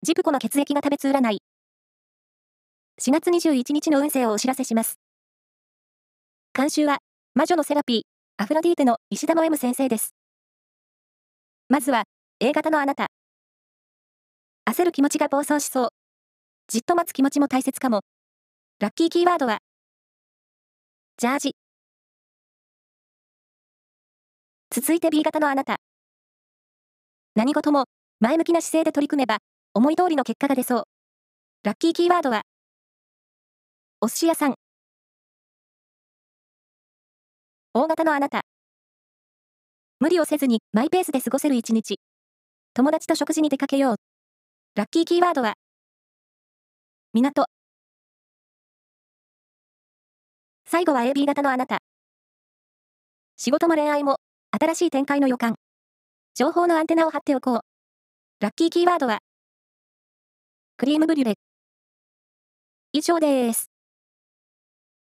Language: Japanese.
ジプコの血液が食べつ占い。4月21日の運勢をお知らせします。監修は、魔女のセラピー、アフロディーテの石田の M 先生です。まずは、A 型のあなた。焦る気持ちが暴走しそう。じっと待つ気持ちも大切かも。ラッキーキーワードは、ジャージ。続いて B 型のあなた。何事も前向きな姿勢で取り組めば、思い通りの結果が出そう。ラッキーキーワードは、お寿司屋さん。大型のあなた。無理をせずにマイペースで過ごせる一日。友達と食事に出かけよう。ラッキーキーワードは、港。最後は AB 型のあなた。仕事も恋愛も、新しい展開の予感。情報のアンテナを張っておこう。ラッキーキーワードは、クリームブリュレ。以上です。